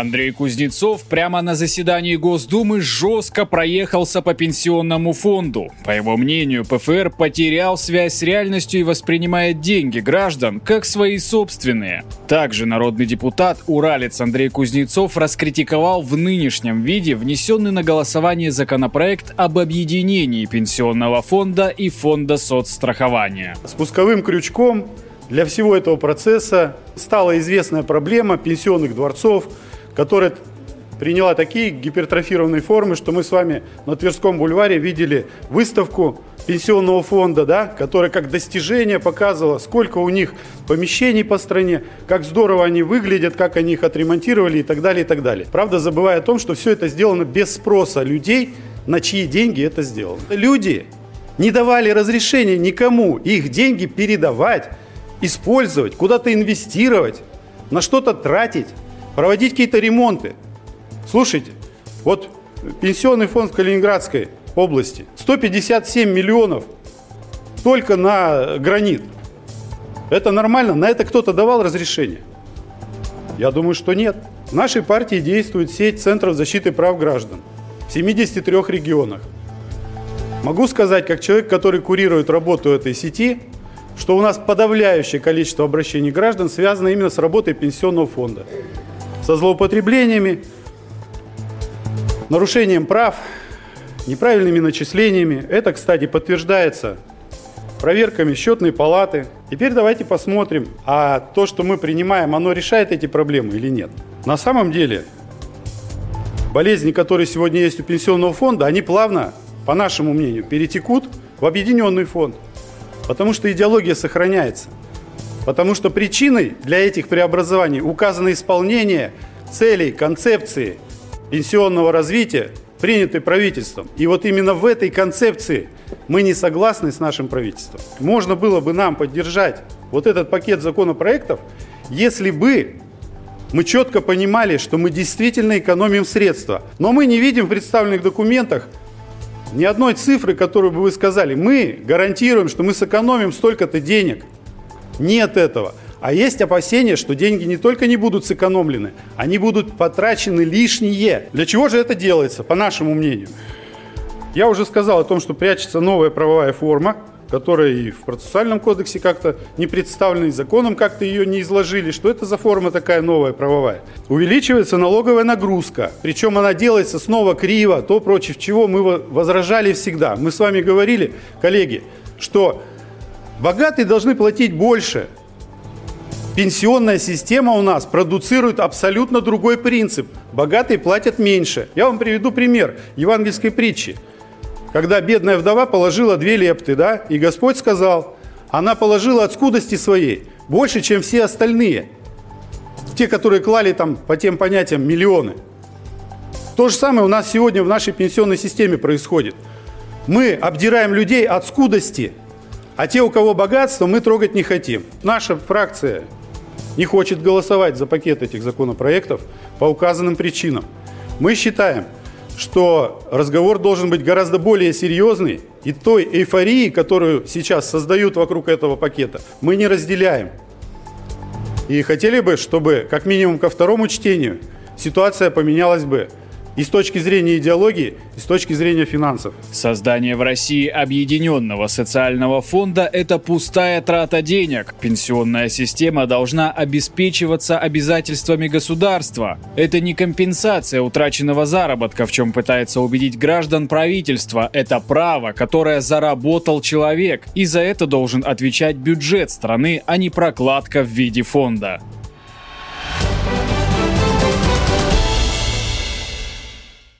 Андрей Кузнецов прямо на заседании Госдумы жестко проехался по пенсионному фонду. По его мнению, ПФР потерял связь с реальностью и воспринимает деньги граждан как свои собственные. Также народный депутат Уралец Андрей Кузнецов раскритиковал в нынешнем виде внесенный на голосование законопроект об объединении пенсионного фонда и фонда соцстрахования. Спусковым крючком для всего этого процесса стала известная проблема пенсионных дворцов, которая приняла такие гипертрофированные формы, что мы с вами на Тверском бульваре видели выставку пенсионного фонда, да, которая как достижение показывала, сколько у них помещений по стране, как здорово они выглядят, как они их отремонтировали и так далее, и так далее. Правда, забывая о том, что все это сделано без спроса людей, на чьи деньги это сделано. Люди не давали разрешения никому их деньги передавать использовать, куда-то инвестировать, на что-то тратить, проводить какие-то ремонты. Слушайте, вот пенсионный фонд в Калининградской области 157 миллионов только на гранит. Это нормально? На это кто-то давал разрешение? Я думаю, что нет. В нашей партии действует сеть центров защиты прав граждан в 73 регионах. Могу сказать, как человек, который курирует работу этой сети, что у нас подавляющее количество обращений граждан связано именно с работой пенсионного фонда. Со злоупотреблениями, нарушением прав, неправильными начислениями. Это, кстати, подтверждается проверками счетной палаты. Теперь давайте посмотрим, а то, что мы принимаем, оно решает эти проблемы или нет. На самом деле, болезни, которые сегодня есть у пенсионного фонда, они плавно, по нашему мнению, перетекут в объединенный фонд. Потому что идеология сохраняется. Потому что причиной для этих преобразований указано исполнение целей, концепции пенсионного развития, принятой правительством. И вот именно в этой концепции мы не согласны с нашим правительством. Можно было бы нам поддержать вот этот пакет законопроектов, если бы мы четко понимали, что мы действительно экономим средства. Но мы не видим в представленных документах ни одной цифры, которую бы вы сказали, мы гарантируем, что мы сэкономим столько-то денег. Нет этого. А есть опасения, что деньги не только не будут сэкономлены, они будут потрачены лишние. Для чего же это делается, по нашему мнению? Я уже сказал о том, что прячется новая правовая форма – которая и в процессуальном кодексе как-то не представлена, и законом как-то ее не изложили. Что это за форма такая новая правовая? Увеличивается налоговая нагрузка, причем она делается снова криво, то против чего мы возражали всегда. Мы с вами говорили, коллеги, что богатые должны платить больше. Пенсионная система у нас продуцирует абсолютно другой принцип. Богатые платят меньше. Я вам приведу пример евангельской притчи когда бедная вдова положила две лепты, да, и Господь сказал, она положила от скудости своей больше, чем все остальные, те, которые клали там по тем понятиям миллионы. То же самое у нас сегодня в нашей пенсионной системе происходит. Мы обдираем людей от скудости, а те, у кого богатство, мы трогать не хотим. Наша фракция не хочет голосовать за пакет этих законопроектов по указанным причинам. Мы считаем, что разговор должен быть гораздо более серьезный, и той эйфории, которую сейчас создают вокруг этого пакета, мы не разделяем. И хотели бы, чтобы как минимум ко второму чтению ситуация поменялась бы и с точки зрения идеологии, и с точки зрения финансов. Создание в России объединенного социального фонда – это пустая трата денег. Пенсионная система должна обеспечиваться обязательствами государства. Это не компенсация утраченного заработка, в чем пытается убедить граждан правительства. Это право, которое заработал человек, и за это должен отвечать бюджет страны, а не прокладка в виде фонда.